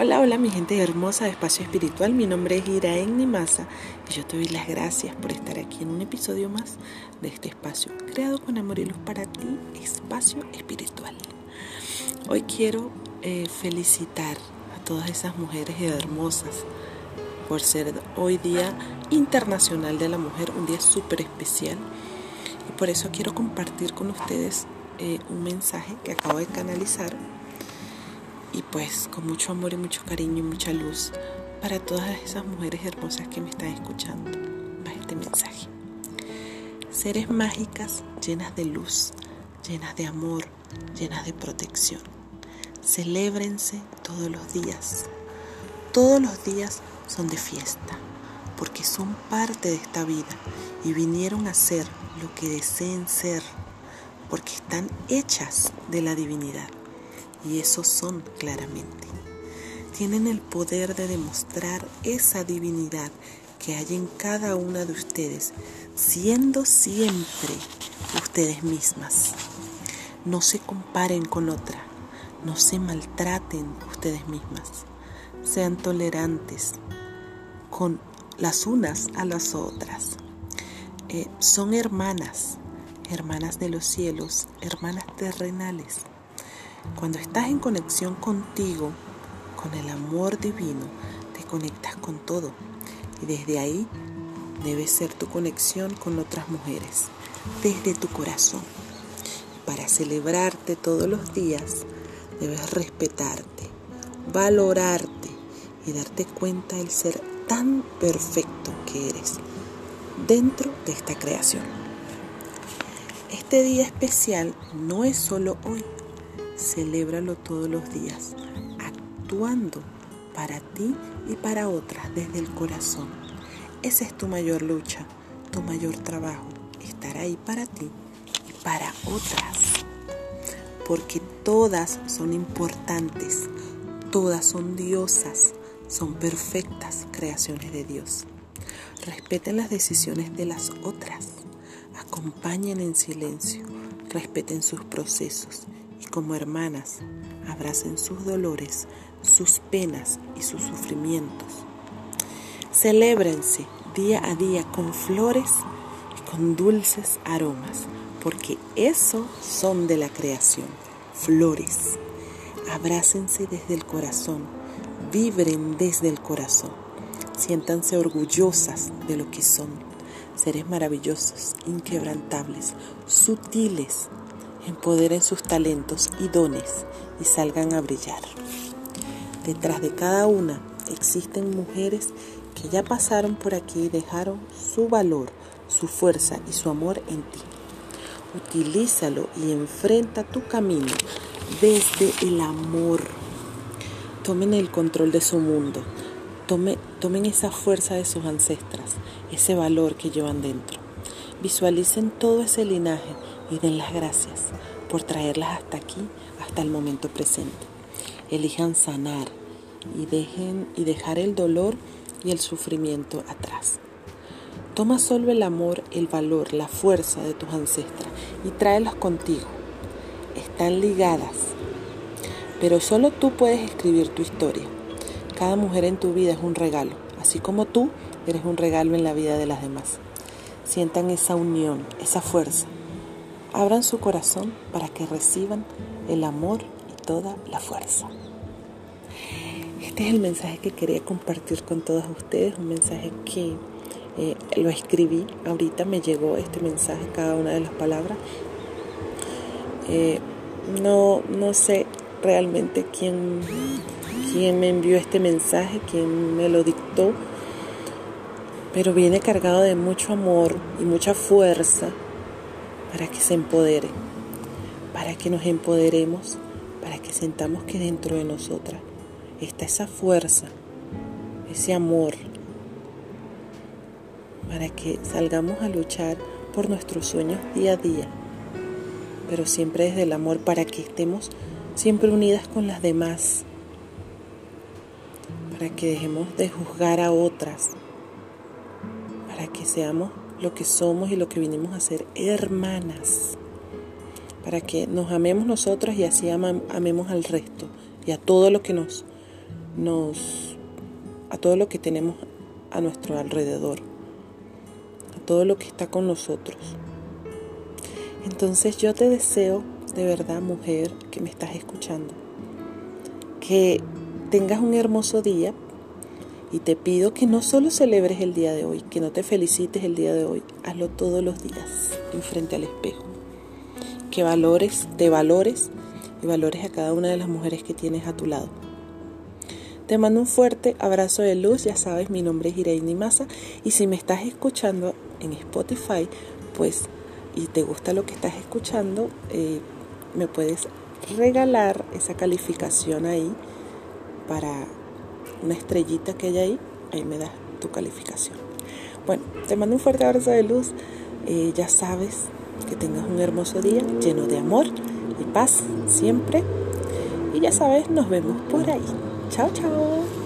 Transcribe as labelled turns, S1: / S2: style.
S1: Hola, hola mi gente hermosa de Espacio Espiritual, mi nombre es Iraen Nimasa y yo te doy las gracias por estar aquí en un episodio más de este espacio creado con amor y luz para ti, Espacio Espiritual. Hoy quiero eh, felicitar a todas esas mujeres hermosas por ser hoy Día Internacional de la Mujer, un día súper especial y por eso quiero compartir con ustedes eh, un mensaje que acabo de canalizar y pues con mucho amor y mucho cariño y mucha luz para todas esas mujeres hermosas que me están escuchando. Va este mensaje. Seres mágicas llenas de luz, llenas de amor, llenas de protección. Celébrense todos los días. Todos los días son de fiesta, porque son parte de esta vida y vinieron a ser lo que deseen ser, porque están hechas de la divinidad y esos son claramente. Tienen el poder de demostrar esa divinidad que hay en cada una de ustedes, siendo siempre ustedes mismas. No se comparen con otra, no se maltraten ustedes mismas. Sean tolerantes con las unas a las otras. Eh, son hermanas, hermanas de los cielos, hermanas terrenales. Cuando estás en conexión contigo, con el amor divino, te conectas con todo. Y desde ahí debe ser tu conexión con otras mujeres, desde tu corazón. Para celebrarte todos los días, debes respetarte, valorarte y darte cuenta del ser tan perfecto que eres dentro de esta creación. Este día especial no es solo hoy, celébralo todos los días, actuando para ti y para otras desde el corazón. Esa es tu mayor lucha, tu mayor trabajo, estar ahí para ti y para otras. Porque todas son importantes, todas son diosas, son perfectas creaciones de Dios. Respeten las decisiones de las otras, acompañen en silencio, respeten sus procesos y como hermanas abracen sus dolores, sus penas y sus sufrimientos. Celébrense día a día con flores y con dulces aromas, porque eso son de la creación, flores. Abrácense desde el corazón, vibren desde el corazón, siéntanse orgullosas de lo que son, seres maravillosos, inquebrantables, sutiles, empoderen sus talentos y dones y salgan a brillar. Detrás de cada una existen mujeres que ya pasaron por aquí y dejaron su valor, su fuerza y su amor en ti. Utilízalo y enfrenta tu camino desde el amor. Tomen el control de su mundo. tomen esa fuerza de sus ancestras, ese valor que llevan dentro. Visualicen todo ese linaje y den las gracias por traerlas hasta aquí, hasta el momento presente. Elijan sanar y dejen y dejar el dolor y el sufrimiento atrás. Toma solo el amor, el valor, la fuerza de tus ancestras y tráelos contigo. Están ligadas, pero solo tú puedes escribir tu historia. Cada mujer en tu vida es un regalo, así como tú eres un regalo en la vida de las demás. Sientan esa unión, esa fuerza Abran su corazón para que reciban el amor y toda la fuerza. Este es el mensaje que quería compartir con todas ustedes, un mensaje que eh, lo escribí, ahorita me llegó este mensaje, cada una de las palabras. Eh, no, no sé realmente quién, quién me envió este mensaje, quién me lo dictó, pero viene cargado de mucho amor y mucha fuerza para que se empodere, para que nos empoderemos, para que sentamos que dentro de nosotras está esa fuerza, ese amor, para que salgamos a luchar por nuestros sueños día a día, pero siempre desde el amor, para que estemos siempre unidas con las demás, para que dejemos de juzgar a otras, para que seamos lo que somos y lo que vinimos a ser hermanas, para que nos amemos nosotras y así amemos al resto. Y a todo lo que nos, nos a todo lo que tenemos a nuestro alrededor, a todo lo que está con nosotros. Entonces yo te deseo de verdad, mujer, que me estás escuchando, que tengas un hermoso día y te pido que no solo celebres el día de hoy, que no te felicites el día de hoy, hazlo todos los días, en frente al espejo. Que valores, te valores y valores a cada una de las mujeres que tienes a tu lado. Te mando un fuerte abrazo de luz, ya sabes, mi nombre es Irene Maza y si me estás escuchando en Spotify, pues y te gusta lo que estás escuchando, eh, me puedes regalar esa calificación ahí para una estrellita que hay ahí, ahí me das tu calificación. Bueno, te mando un fuerte abrazo de luz, ya sabes que tengas un hermoso día lleno de amor y paz siempre. Y ya sabes, nos vemos por ahí. Chao, chao.